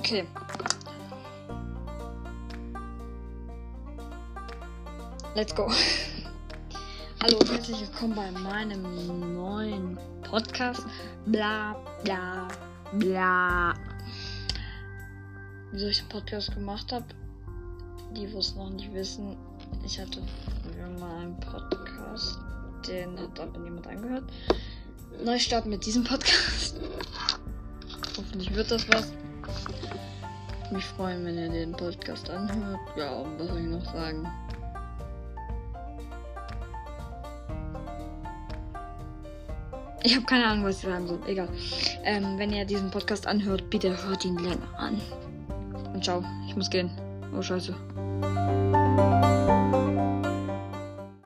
Okay. Let's go. Hallo und herzlich willkommen bei meinem neuen Podcast. Bla bla bla. Wieso ich den Podcast gemacht habe, die wo es noch nicht wissen, ich hatte mal einen Podcast, den hat aber niemand angehört. Neustart mit diesem Podcast. Hoffentlich wird das was. Mich freuen, wenn ihr den Podcast anhört. Ja, und was soll ich noch sagen? Ich habe keine Ahnung, was ich sagen soll. Egal. Ähm, wenn ihr diesen Podcast anhört, bitte hört ihn länger an. Und ciao, ich muss gehen. Oh scheiße.